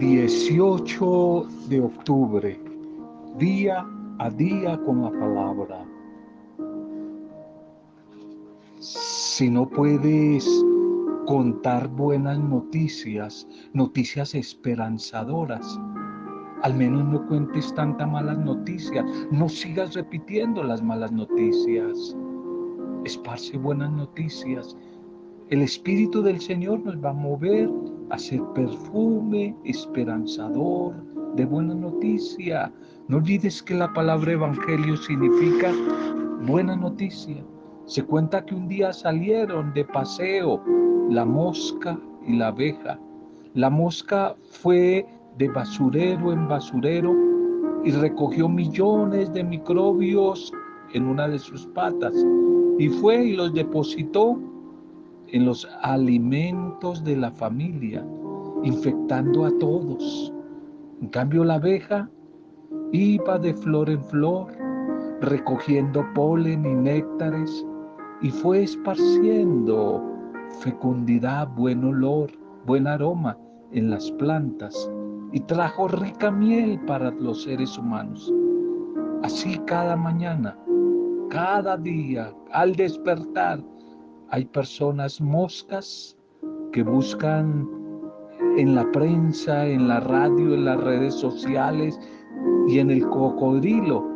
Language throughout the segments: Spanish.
18 de octubre, día a día con la palabra. Si no puedes contar buenas noticias, noticias esperanzadoras, al menos no cuentes tantas malas noticias, no sigas repitiendo las malas noticias. Esparce buenas noticias. El Espíritu del Señor nos va a mover hacer perfume esperanzador de buena noticia. No olvides que la palabra evangelio significa buena noticia. Se cuenta que un día salieron de paseo la mosca y la abeja. La mosca fue de basurero en basurero y recogió millones de microbios en una de sus patas y fue y los depositó en los alimentos de la familia, infectando a todos. En cambio, la abeja iba de flor en flor, recogiendo polen y néctares, y fue esparciendo fecundidad, buen olor, buen aroma en las plantas, y trajo rica miel para los seres humanos. Así cada mañana, cada día, al despertar, hay personas moscas que buscan en la prensa, en la radio, en las redes sociales y en el cocodrilo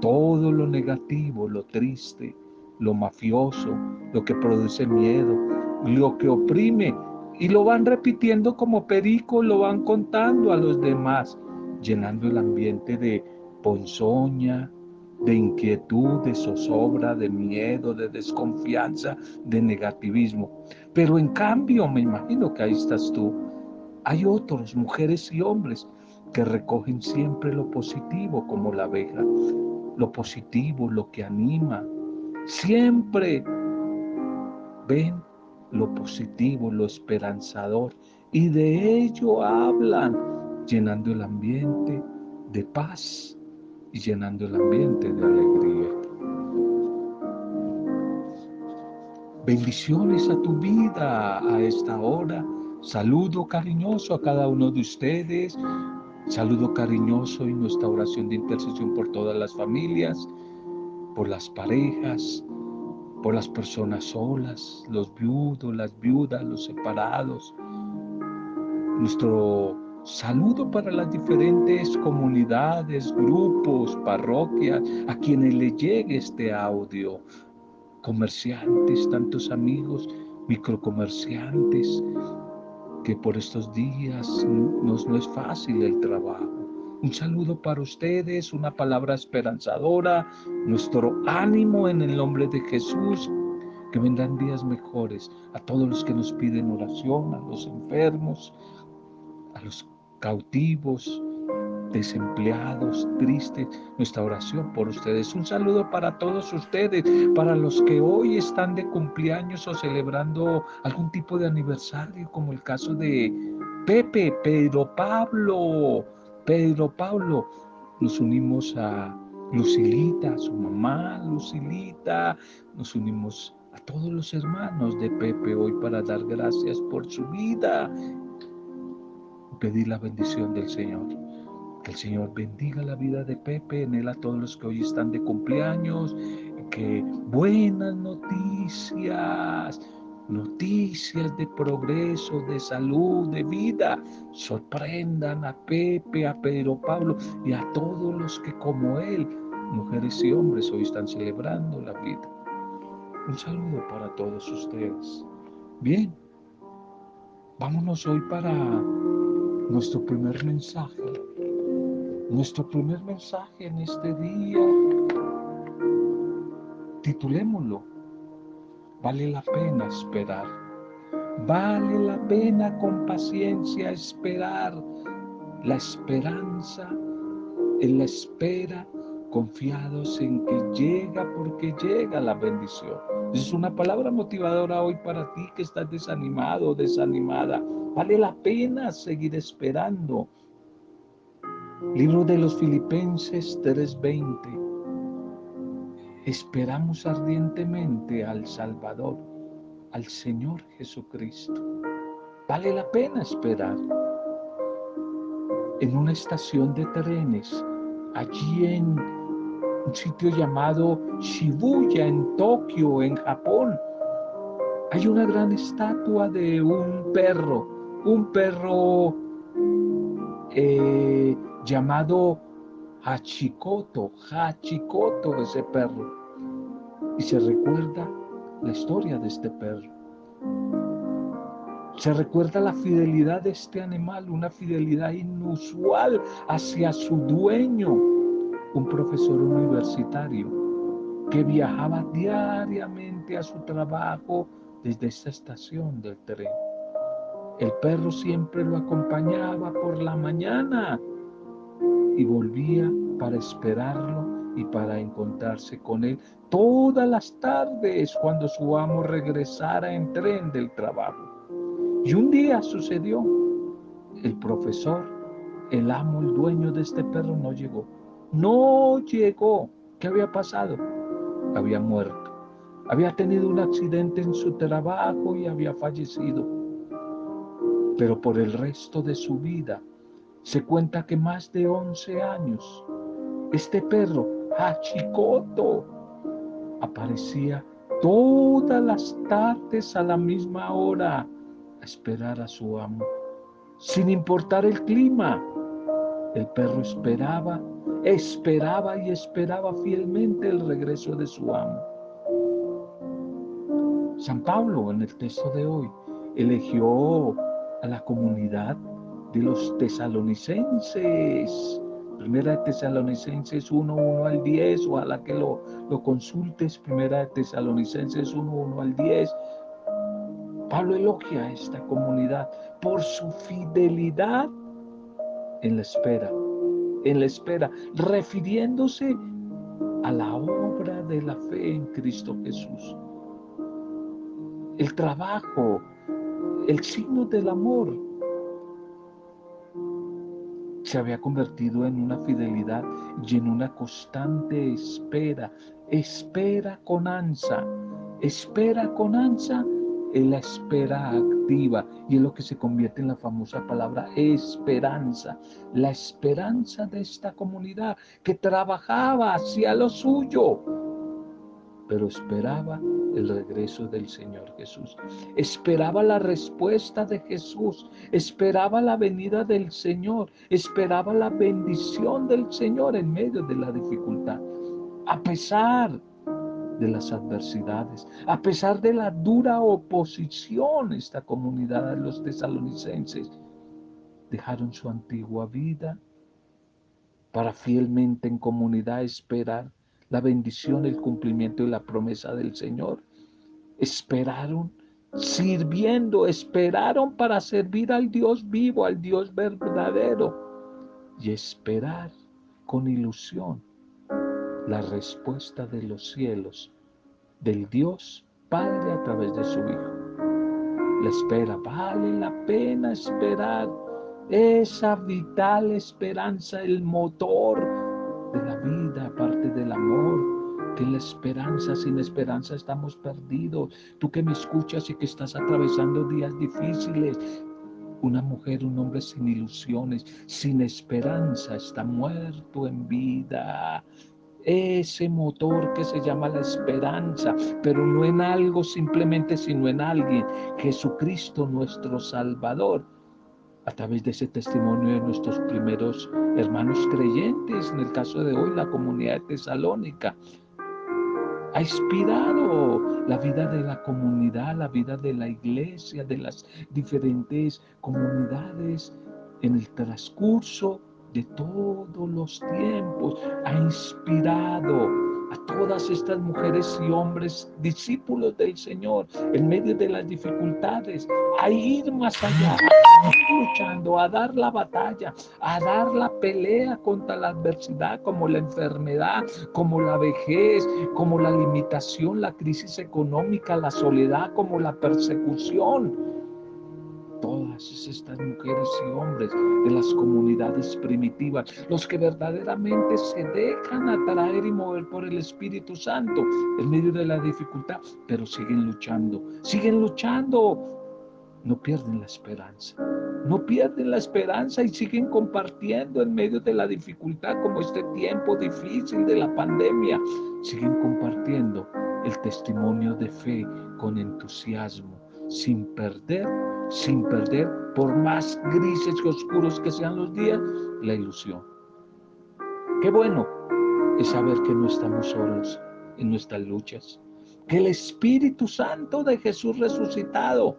todo lo negativo, lo triste, lo mafioso, lo que produce miedo, lo que oprime. Y lo van repitiendo como perico, lo van contando a los demás, llenando el ambiente de ponzoña, de inquietud, de zozobra, de miedo, de desconfianza, de negativismo. Pero en cambio, me imagino que ahí estás tú. Hay otros, mujeres y hombres, que recogen siempre lo positivo como la abeja, lo positivo, lo que anima. Siempre ven lo positivo, lo esperanzador, y de ello hablan, llenando el ambiente de paz, y llenando el ambiente de alegría. Bendiciones a tu vida a esta hora. Saludo cariñoso a cada uno de ustedes. Saludo cariñoso y nuestra oración de intercesión por todas las familias, por las parejas, por las personas solas, los viudos, las viudas, los separados. Nuestro Saludo para las diferentes comunidades, grupos, parroquias, a quienes le llegue este audio. Comerciantes, tantos amigos, microcomerciantes, que por estos días no, no es fácil el trabajo. Un saludo para ustedes, una palabra esperanzadora, nuestro ánimo en el nombre de Jesús, que vendrán días mejores a todos los que nos piden oración, a los enfermos, los cautivos, desempleados, tristes, nuestra oración por ustedes. Un saludo para todos ustedes, para los que hoy están de cumpleaños o celebrando algún tipo de aniversario, como el caso de Pepe, Pedro Pablo, Pedro Pablo. Nos unimos a Lucilita, a su mamá, Lucilita, nos unimos a todos los hermanos de Pepe hoy para dar gracias por su vida pedir la bendición del Señor. Que el Señor bendiga la vida de Pepe, en él a todos los que hoy están de cumpleaños, que buenas noticias, noticias de progreso, de salud, de vida, sorprendan a Pepe, a Pedro Pablo y a todos los que como él, mujeres y hombres, hoy están celebrando la vida. Un saludo para todos ustedes. Bien, vámonos hoy para nuestro primer mensaje, nuestro primer mensaje en este día, titulémoslo, vale la pena esperar, vale la pena con paciencia esperar, la esperanza en la espera, confiados en que llega porque llega la bendición. Es una palabra motivadora hoy para ti que estás desanimado desanimada. Vale la pena seguir esperando. Libro de los Filipenses 3:20. Esperamos ardientemente al Salvador, al Señor Jesucristo. Vale la pena esperar. en una estación de trenes, allí en un sitio llamado Shibuya, en Tokio, en Japón. Hay una gran estatua de un perro, un perro eh, llamado Hachikoto, Hachikoto ese perro. Y se recuerda la historia de este perro. Se recuerda la fidelidad de este animal, una fidelidad inusual hacia su dueño, un profesor universitario que viajaba diariamente a su trabajo desde esta estación del tren. El perro siempre lo acompañaba por la mañana y volvía para esperarlo y para encontrarse con él todas las tardes cuando su amo regresara en tren del trabajo. Y un día sucedió, el profesor, el amo, el dueño de este perro no llegó. No llegó. ¿Qué había pasado? Había muerto. Había tenido un accidente en su trabajo y había fallecido. Pero por el resto de su vida se cuenta que más de 11 años, este perro, Hachikoto, aparecía todas las tardes a la misma hora a esperar a su amo. Sin importar el clima, el perro esperaba, esperaba y esperaba fielmente el regreso de su amo. San Pablo en el texto de hoy eligió a la comunidad de los tesalonicenses. Primera de Tesalonicenses 1, 1 al 10, ojalá que lo, lo consultes. Primera de Tesalonicenses 1, 1 al 10. Pablo elogia a esta comunidad por su fidelidad en la espera, en la espera, refiriéndose a la obra de la fe en Cristo Jesús. El trabajo, el signo del amor se había convertido en una fidelidad y en una constante espera, espera con ansia, espera con ansia en la espera activa y es lo que se convierte en la famosa palabra esperanza, la esperanza de esta comunidad que trabajaba hacia lo suyo, pero esperaba el regreso del Señor Jesús. Esperaba la respuesta de Jesús, esperaba la venida del Señor, esperaba la bendición del Señor en medio de la dificultad. A pesar de las adversidades, a pesar de la dura oposición, esta comunidad de los tesalonicenses dejaron su antigua vida para fielmente en comunidad esperar la bendición, el cumplimiento y la promesa del Señor. Esperaron sirviendo, esperaron para servir al Dios vivo, al Dios verdadero y esperar con ilusión la respuesta de los cielos, del Dios Padre a través de su Hijo. La espera, vale la pena esperar esa vital esperanza, el motor de la vida, aparte del amor, que la esperanza, sin esperanza estamos perdidos. Tú que me escuchas y que estás atravesando días difíciles, una mujer, un hombre sin ilusiones, sin esperanza, está muerto en vida. Ese motor que se llama la esperanza, pero no en algo simplemente, sino en alguien, Jesucristo nuestro Salvador a través de ese testimonio de nuestros primeros hermanos creyentes, en el caso de hoy la comunidad de Tesalónica. Ha inspirado la vida de la comunidad, la vida de la iglesia, de las diferentes comunidades en el transcurso de todos los tiempos. Ha inspirado a todas estas mujeres y hombres discípulos del Señor en medio de las dificultades, a ir más allá, a luchando, a dar la batalla, a dar la pelea contra la adversidad como la enfermedad, como la vejez, como la limitación, la crisis económica, la soledad, como la persecución todas estas mujeres y hombres de las comunidades primitivas, los que verdaderamente se dejan atraer y mover por el Espíritu Santo en medio de la dificultad, pero siguen luchando, siguen luchando, no pierden la esperanza. no pierden la esperanza y siguen compartiendo en medio de la dificultad como este tiempo difícil de la pandemia. Siguen compartiendo el testimonio de fe con entusiasmo, sin perder, sin perder, por más grises y oscuros que sean los días, la ilusión. Qué bueno es saber que no estamos solos en nuestras luchas, que el Espíritu Santo de Jesús resucitado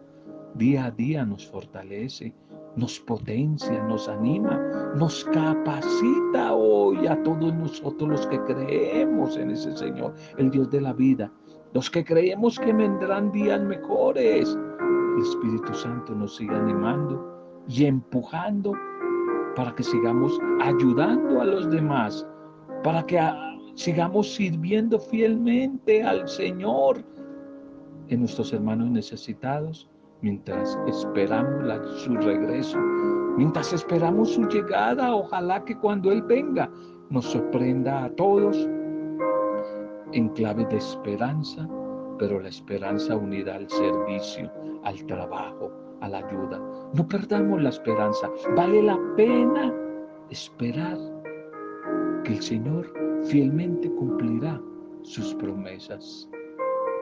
día a día nos fortalece, nos potencia, nos anima, nos capacita hoy a todos nosotros los que creemos en ese Señor, el Dios de la vida, los que creemos que vendrán días mejores. El Espíritu Santo nos sigue animando y empujando para que sigamos ayudando a los demás, para que sigamos sirviendo fielmente al Señor en nuestros hermanos necesitados mientras esperamos su regreso, mientras esperamos su llegada, ojalá que cuando Él venga nos sorprenda a todos en clave de esperanza, pero la esperanza unida al servicio, al trabajo, a la ayuda. No perdamos la esperanza, vale la pena esperar que el Señor fielmente cumplirá sus promesas.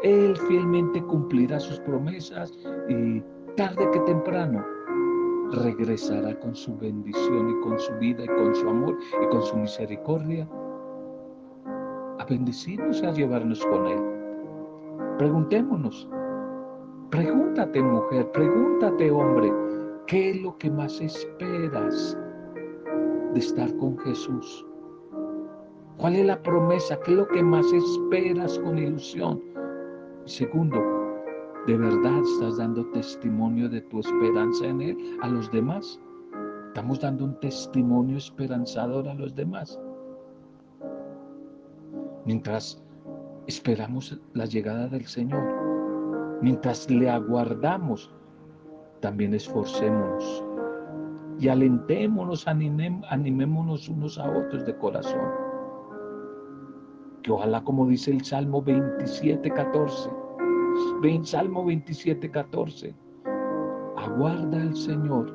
Él fielmente cumplirá sus promesas y tarde que temprano regresará con su bendición y con su vida y con su amor y con su misericordia a bendecirnos y a llevarnos con Él. Preguntémonos, pregúntate mujer, pregúntate hombre, ¿qué es lo que más esperas de estar con Jesús? ¿Cuál es la promesa? ¿Qué es lo que más esperas con ilusión? Segundo, ¿de verdad estás dando testimonio de tu esperanza en Él a los demás? ¿Estamos dando un testimonio esperanzador a los demás? Mientras esperamos la llegada del Señor, mientras le aguardamos, también esforcémonos y alentémonos, animémonos unos a otros de corazón. Que ojalá como dice el Salmo 27, 14, Salmo 27, 14, aguarda al Señor,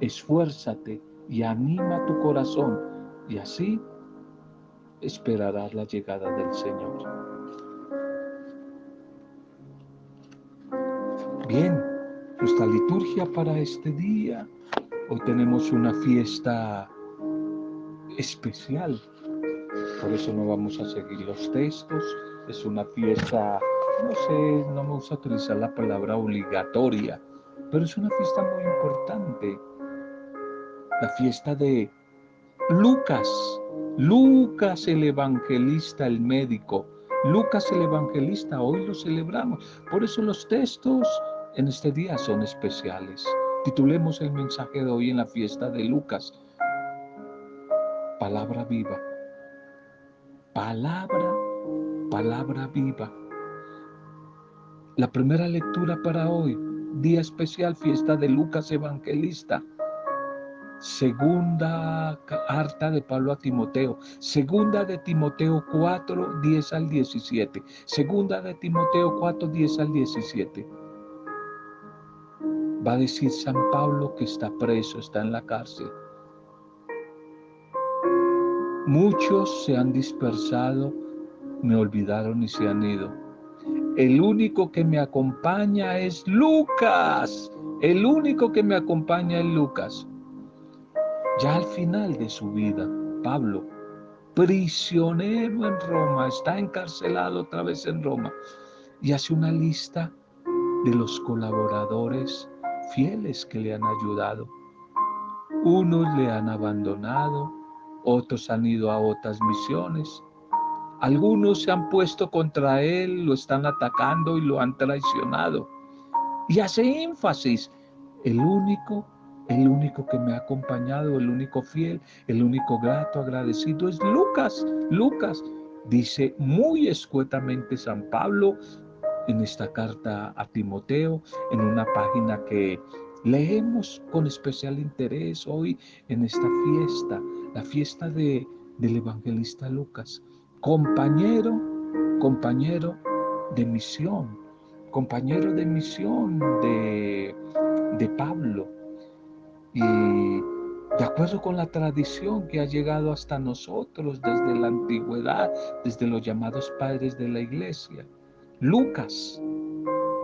esfuérzate y anima tu corazón y así esperarás la llegada del Señor. Bien, nuestra liturgia para este día. Hoy tenemos una fiesta especial por eso no vamos a seguir los textos. Es una fiesta, no sé, no me gusta utilizar la palabra obligatoria, pero es una fiesta muy importante. La fiesta de Lucas, Lucas el evangelista, el médico. Lucas el evangelista, hoy lo celebramos. Por eso los textos en este día son especiales. Titulemos el mensaje de hoy en la fiesta de Lucas. Palabra viva palabra, palabra viva. La primera lectura para hoy, día especial, fiesta de Lucas Evangelista. Segunda carta de Pablo a Timoteo. Segunda de Timoteo 4, 10 al 17. Segunda de Timoteo 4, 10 al 17. Va a decir San Pablo que está preso, está en la cárcel Muchos se han dispersado, me olvidaron y se han ido. El único que me acompaña es Lucas. El único que me acompaña es Lucas. Ya al final de su vida, Pablo, prisionero en Roma, está encarcelado otra vez en Roma y hace una lista de los colaboradores fieles que le han ayudado. Unos le han abandonado, otros han ido a otras misiones. Algunos se han puesto contra él, lo están atacando y lo han traicionado. Y hace énfasis, el único, el único que me ha acompañado, el único fiel, el único grato, agradecido es Lucas. Lucas dice muy escuetamente San Pablo en esta carta a Timoteo, en una página que leemos con especial interés hoy en esta fiesta la fiesta de, del evangelista Lucas, compañero, compañero de misión, compañero de misión de, de Pablo. Y de acuerdo con la tradición que ha llegado hasta nosotros desde la antigüedad, desde los llamados padres de la iglesia. Lucas,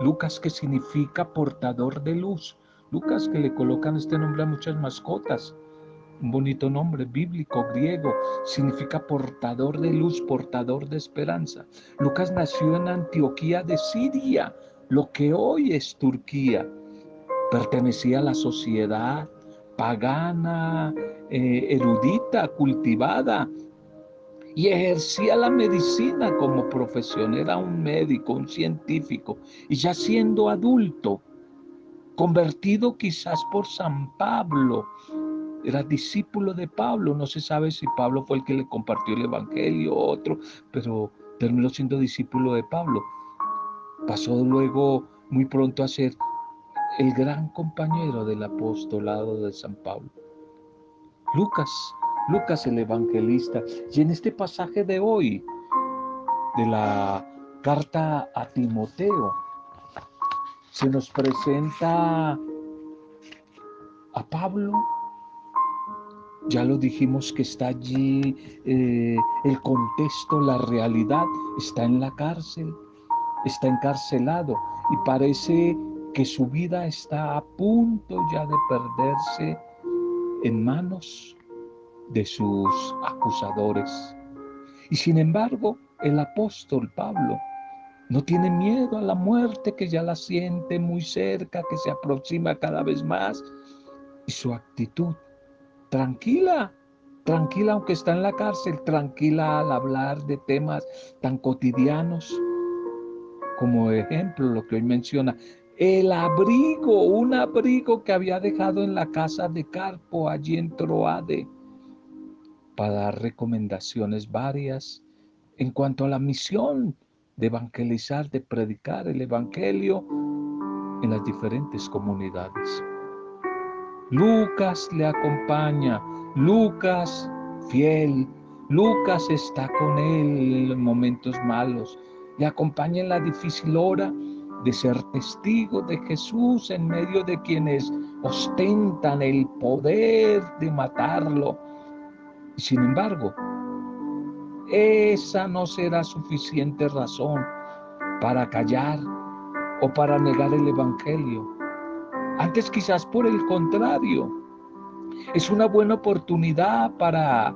Lucas que significa portador de luz, Lucas que le colocan este nombre a muchas mascotas, un bonito nombre bíblico griego, significa portador de luz, portador de esperanza. Lucas nació en Antioquía de Siria, lo que hoy es Turquía. Pertenecía a la sociedad pagana, eh, erudita, cultivada, y ejercía la medicina como profesión, era un médico, un científico, y ya siendo adulto, convertido quizás por San Pablo, era discípulo de Pablo, no se sabe si Pablo fue el que le compartió el Evangelio o otro, pero terminó siendo discípulo de Pablo. Pasó luego muy pronto a ser el gran compañero del apostolado de San Pablo. Lucas, Lucas el evangelista. Y en este pasaje de hoy, de la carta a Timoteo, se nos presenta a Pablo. Ya lo dijimos que está allí eh, el contexto, la realidad, está en la cárcel, está encarcelado y parece que su vida está a punto ya de perderse en manos de sus acusadores. Y sin embargo, el apóstol Pablo no tiene miedo a la muerte que ya la siente muy cerca, que se aproxima cada vez más. Y su actitud, tranquila, tranquila aunque está en la cárcel, tranquila al hablar de temas tan cotidianos como ejemplo lo que hoy menciona, el abrigo, un abrigo que había dejado en la casa de Carpo, allí en Troade, para dar recomendaciones varias en cuanto a la misión de evangelizar, de predicar el Evangelio en las diferentes comunidades. Lucas le acompaña, Lucas fiel, Lucas está con él en momentos malos, le acompaña en la difícil hora de ser testigo de Jesús en medio de quienes ostentan el poder de matarlo. Sin embargo, esa no será suficiente razón para callar o para negar el Evangelio. Antes quizás por el contrario, es una buena oportunidad para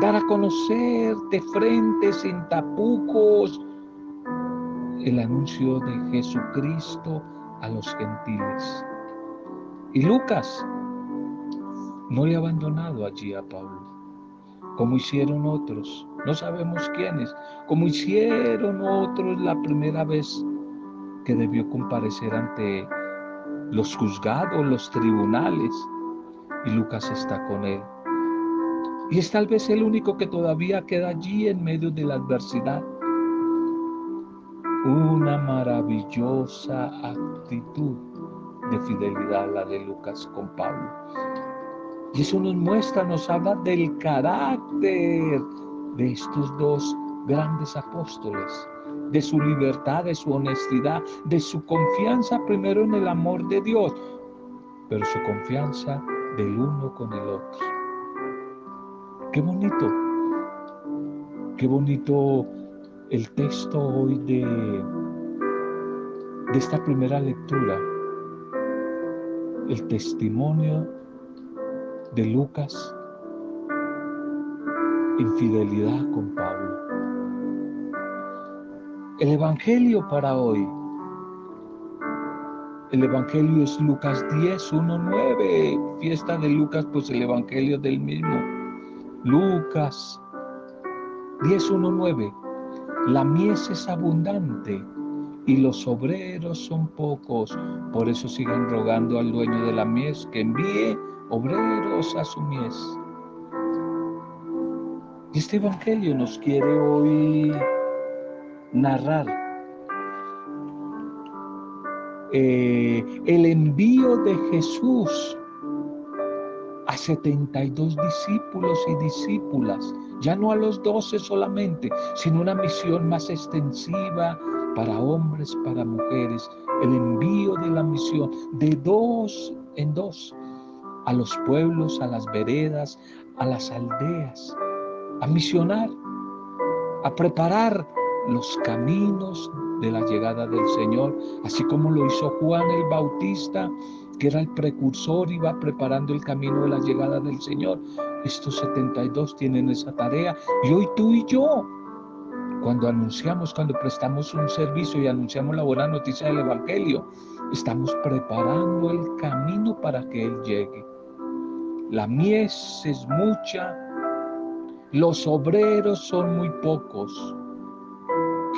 dar a conocer de frente, sin tapujos, el anuncio de Jesucristo a los gentiles. Y Lucas no le ha abandonado allí a Pablo, como hicieron otros, no sabemos quiénes, como hicieron otros la primera vez que debió comparecer ante los juzgados, los tribunales, y Lucas está con él. Y es tal vez el único que todavía queda allí en medio de la adversidad una maravillosa actitud de fidelidad la de Lucas con Pablo. Y eso nos muestra, nos habla del carácter de estos dos grandes apóstoles, de su libertad, de su honestidad, de su confianza primero en el amor de Dios, pero su confianza del uno con el otro. Qué bonito, qué bonito el texto hoy de, de esta primera lectura, el testimonio de Lucas en fidelidad con Pablo. El Evangelio para hoy. El Evangelio es Lucas 10, 1, 9. Fiesta de Lucas, pues el Evangelio del mismo. Lucas 10, 1, 9. La mies es abundante y los obreros son pocos. Por eso sigan rogando al dueño de la mies que envíe obreros a su mies. Este Evangelio nos quiere hoy narrar eh, el envío de Jesús a 72 discípulos y discípulas ya no a los doce solamente, sino una misión más extensiva para hombres, para mujeres, el envío de la misión de dos en dos a los pueblos, a las veredas, a las aldeas, a misionar, a preparar los caminos de la llegada del Señor, así como lo hizo Juan el Bautista, que era el precursor, iba preparando el camino de la llegada del Señor. Estos 72 tienen esa tarea y hoy tú y yo, cuando anunciamos, cuando prestamos un servicio y anunciamos la buena noticia del Evangelio, estamos preparando el camino para que Él llegue. La mies es mucha, los obreros son muy pocos.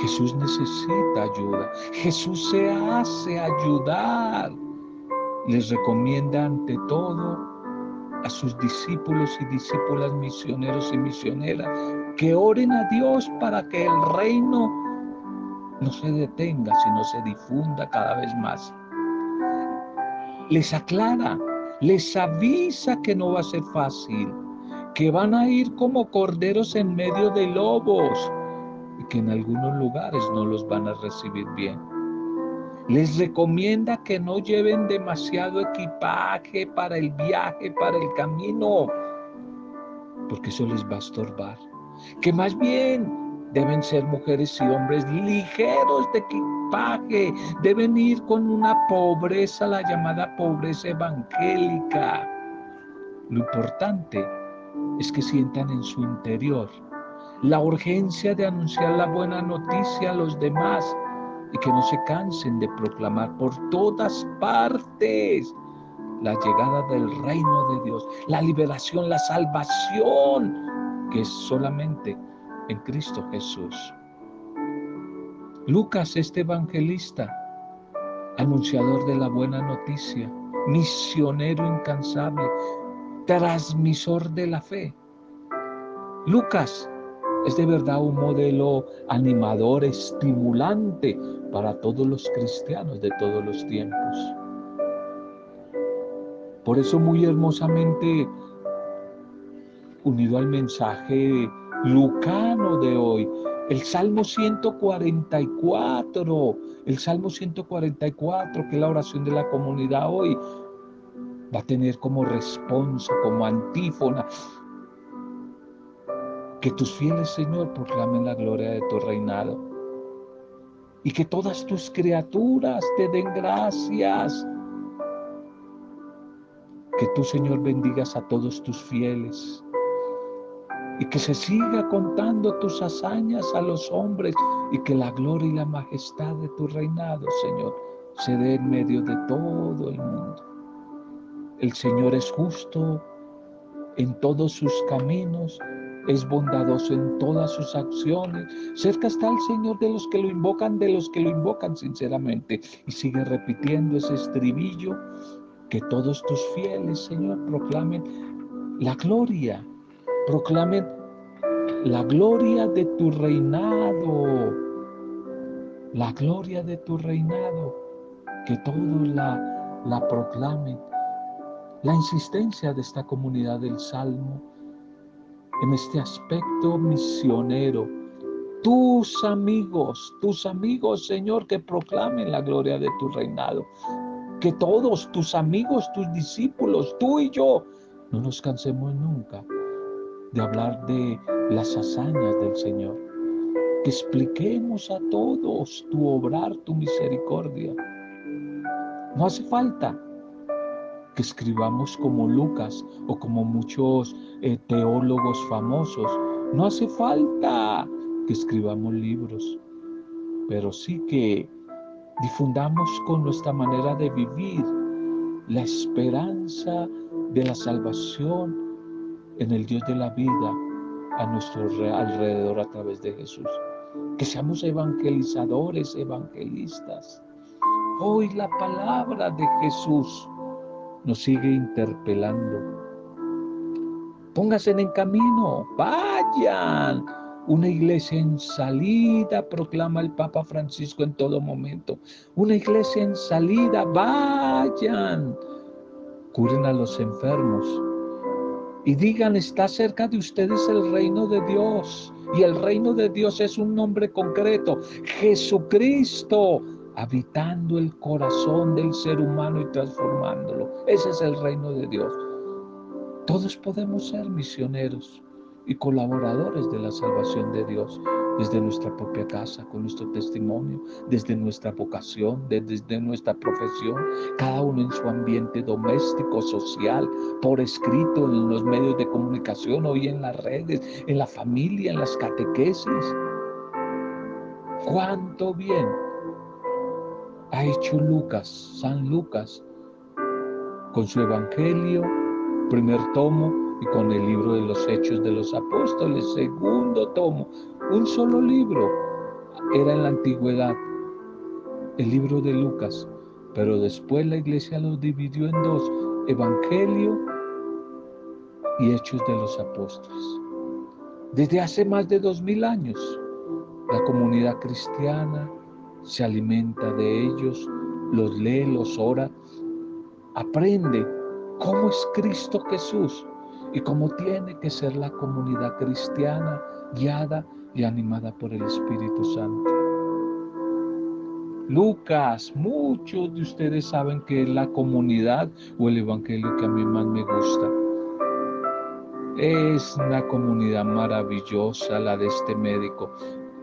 Jesús necesita ayuda. Jesús se hace ayudar. Les recomienda ante todo a sus discípulos y discípulas misioneros y misioneras que oren a Dios para que el reino no se detenga, sino se difunda cada vez más. Les aclara, les avisa que no va a ser fácil, que van a ir como corderos en medio de lobos, y que en algunos lugares no los van a recibir bien. Les recomienda que no lleven demasiado equipaje para el viaje, para el camino, porque eso les va a estorbar. Que más bien deben ser mujeres y hombres ligeros de equipaje, deben ir con una pobreza, la llamada pobreza evangélica. Lo importante es que sientan en su interior la urgencia de anunciar la buena noticia a los demás y que no se cansen de proclamar por todas partes la llegada del reino de Dios, la liberación, la salvación que es solamente en Cristo Jesús. Lucas, este evangelista, anunciador de la buena noticia, misionero incansable, transmisor de la fe. Lucas es de verdad un modelo animador, estimulante para todos los cristianos de todos los tiempos. Por eso muy hermosamente, unido al mensaje lucano de hoy, el Salmo 144, el Salmo 144, que es la oración de la comunidad hoy, va a tener como responsa, como antífona, que tus fieles, Señor, proclamen la gloria de tu reinado. Y que todas tus criaturas te den gracias. Que tú, Señor, bendigas a todos tus fieles. Y que se siga contando tus hazañas a los hombres. Y que la gloria y la majestad de tu reinado, Señor, se dé en medio de todo el mundo. El Señor es justo en todos sus caminos es bondadoso en todas sus acciones. Cerca está el Señor de los que lo invocan, de los que lo invocan sinceramente. Y sigue repitiendo ese estribillo, que todos tus fieles, Señor, proclamen la gloria, proclamen la gloria de tu reinado, la gloria de tu reinado, que todos la, la proclamen. La insistencia de esta comunidad del Salmo en este aspecto misionero. Tus amigos, tus amigos, Señor, que proclamen la gloria de tu reinado. Que todos tus amigos, tus discípulos, tú y yo, no nos cansemos nunca de hablar de las hazañas del Señor. Que expliquemos a todos tu obrar, tu misericordia. No hace falta que escribamos como Lucas o como muchos eh, teólogos famosos. No hace falta que escribamos libros, pero sí que difundamos con nuestra manera de vivir la esperanza de la salvación en el Dios de la vida a nuestro alrededor a través de Jesús. Que seamos evangelizadores, evangelistas. Hoy la palabra de Jesús nos sigue interpelando. Pónganse en camino, vayan. Una iglesia en salida, proclama el Papa Francisco en todo momento. Una iglesia en salida, vayan. Curen a los enfermos. Y digan, está cerca de ustedes el reino de Dios. Y el reino de Dios es un nombre concreto. Jesucristo habitando el corazón del ser humano y transformándolo. Ese es el reino de Dios. Todos podemos ser misioneros y colaboradores de la salvación de Dios desde nuestra propia casa, con nuestro testimonio, desde nuestra vocación, desde nuestra profesión, cada uno en su ambiente doméstico, social, por escrito, en los medios de comunicación, hoy en las redes, en la familia, en las catequesis. ¿Cuánto bien ha hecho Lucas, San Lucas, con su Evangelio, primer tomo, y con el libro de los Hechos de los Apóstoles, segundo tomo, un solo libro era en la antigüedad, el libro de Lucas, pero después la iglesia los dividió en dos, Evangelio y Hechos de los Apóstoles. Desde hace más de dos mil años, la comunidad cristiana se alimenta de ellos, los lee, los ora, aprende cómo es Cristo Jesús y cómo tiene que ser la comunidad cristiana guiada y animada por el Espíritu Santo. Lucas, muchos de ustedes saben que es la comunidad o el evangelio que a mí más me gusta. Es una comunidad maravillosa la de este médico.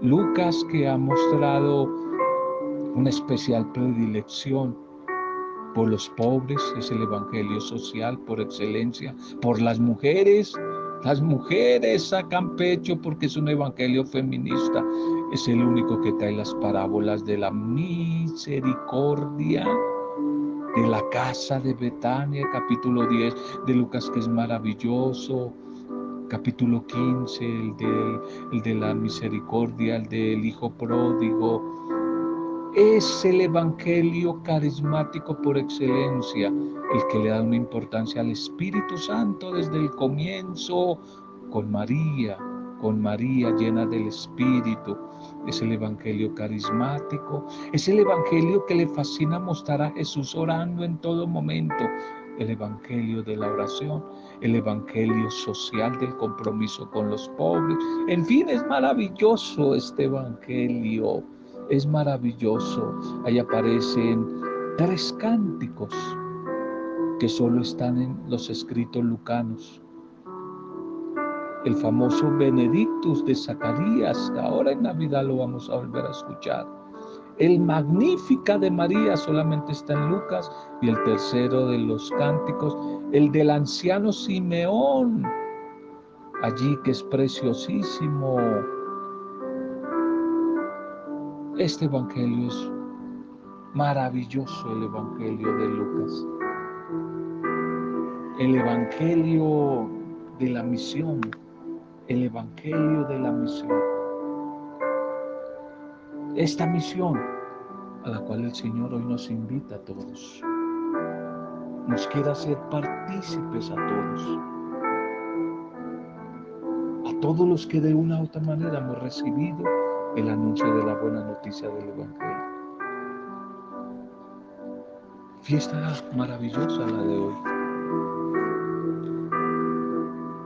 Lucas que ha mostrado una especial predilección por los pobres, es el evangelio social por excelencia, por las mujeres. Las mujeres sacan pecho porque es un evangelio feminista. Es el único que trae las parábolas de la misericordia de la casa de Betania, capítulo 10 de Lucas, que es maravilloso. Capítulo 15, el de, el de la misericordia, el del hijo pródigo, es el Evangelio carismático por excelencia, el que le da una importancia al Espíritu Santo desde el comienzo, con María, con María llena del Espíritu. Es el Evangelio carismático, es el Evangelio que le fascina mostrar a Jesús orando en todo momento, el Evangelio de la oración, el Evangelio social del compromiso con los pobres. En fin, es maravilloso este Evangelio es maravilloso. Ahí aparecen tres cánticos que solo están en los escritos lucanos. El famoso Benedictus de Zacarías, ahora en Navidad lo vamos a volver a escuchar. El Magnífica de María solamente está en Lucas y el tercero de los cánticos, el del anciano Simeón, allí que es preciosísimo este Evangelio es maravilloso, el Evangelio de Lucas. El Evangelio de la misión, el Evangelio de la misión. Esta misión a la cual el Señor hoy nos invita a todos, nos quiere hacer partícipes a todos, a todos los que de una u otra manera hemos recibido el anuncio de la buena noticia del Evangelio. Fiesta maravillosa la de hoy.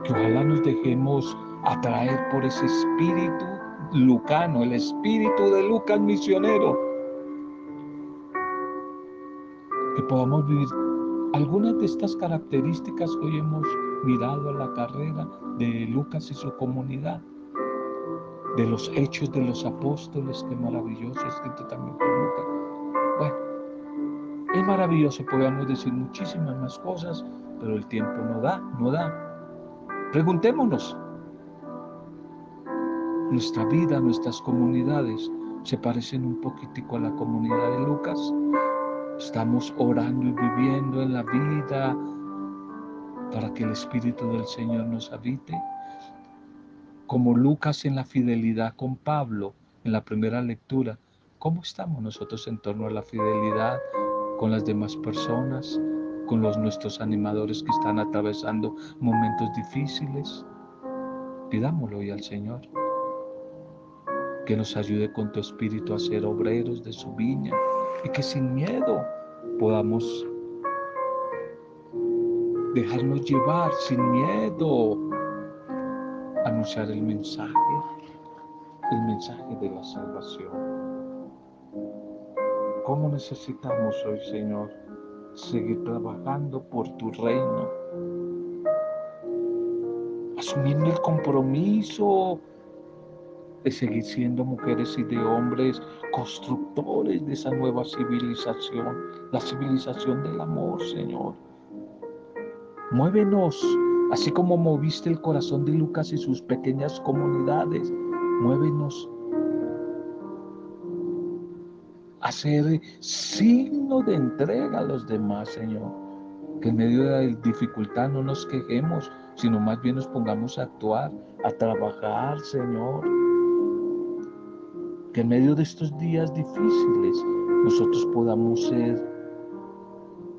Que ojalá nos dejemos atraer por ese espíritu lucano, el espíritu de Lucas misionero. Que podamos vivir algunas de estas características hoy hemos mirado a la carrera de Lucas y su comunidad de los hechos de los apóstoles, qué maravilloso, escrito también por Lucas. Bueno, es maravilloso, podemos decir muchísimas más cosas, pero el tiempo no da, no da. Preguntémonos, nuestra vida, nuestras comunidades se parecen un poquitico a la comunidad de Lucas. Estamos orando y viviendo en la vida para que el Espíritu del Señor nos habite como Lucas en la fidelidad con Pablo en la primera lectura, ¿cómo estamos nosotros en torno a la fidelidad con las demás personas, con los nuestros animadores que están atravesando momentos difíciles? Pidámoslo hoy al Señor, que nos ayude con tu espíritu a ser obreros de su viña y que sin miedo podamos dejarnos llevar sin miedo anunciar el mensaje, el mensaje de la salvación. ¿Cómo necesitamos hoy, Señor, seguir trabajando por tu reino? asumiendo el compromiso de seguir siendo mujeres y de hombres constructores de esa nueva civilización, la civilización del amor, Señor. Muévenos, así como moviste el corazón de Lucas y sus pequeñas comunidades, muévenos a ser signo de entrega a los demás, Señor. Que en medio de la dificultad no nos quejemos, sino más bien nos pongamos a actuar, a trabajar, Señor que en medio de estos días difíciles nosotros podamos ser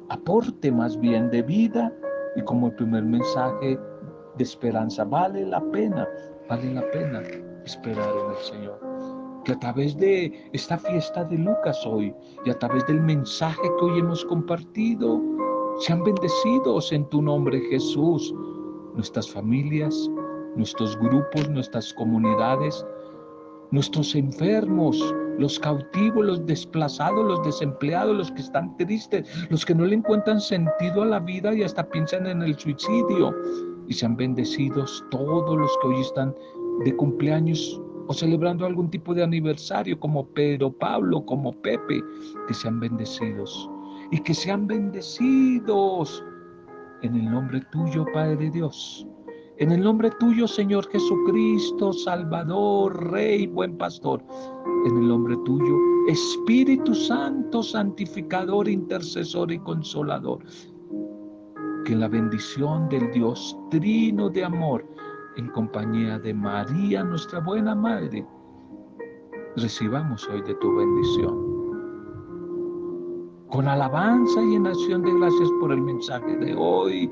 aporte más bien de vida y como el primer mensaje de esperanza. Vale la pena, vale la pena esperar en el Señor. Que a través de esta fiesta de Lucas hoy y a través del mensaje que hoy hemos compartido, sean bendecidos en tu nombre Jesús, nuestras familias, nuestros grupos, nuestras comunidades, nuestros enfermos, los cautivos, los desplazados, los desempleados, los que están tristes, los que no le encuentran sentido a la vida y hasta piensan en el suicidio. Y sean bendecidos todos los que hoy están de cumpleaños o celebrando algún tipo de aniversario, como Pedro, Pablo, como Pepe, que sean bendecidos. Y que sean bendecidos en el nombre tuyo, Padre Dios en el nombre tuyo, Señor Jesucristo, Salvador, Rey, buen pastor. En el nombre tuyo, Espíritu Santo, santificador, intercesor y consolador. Que la bendición del Dios trino de amor, en compañía de María, nuestra buena Madre, recibamos hoy de tu bendición. Con alabanza y en acción de gracias por el mensaje de hoy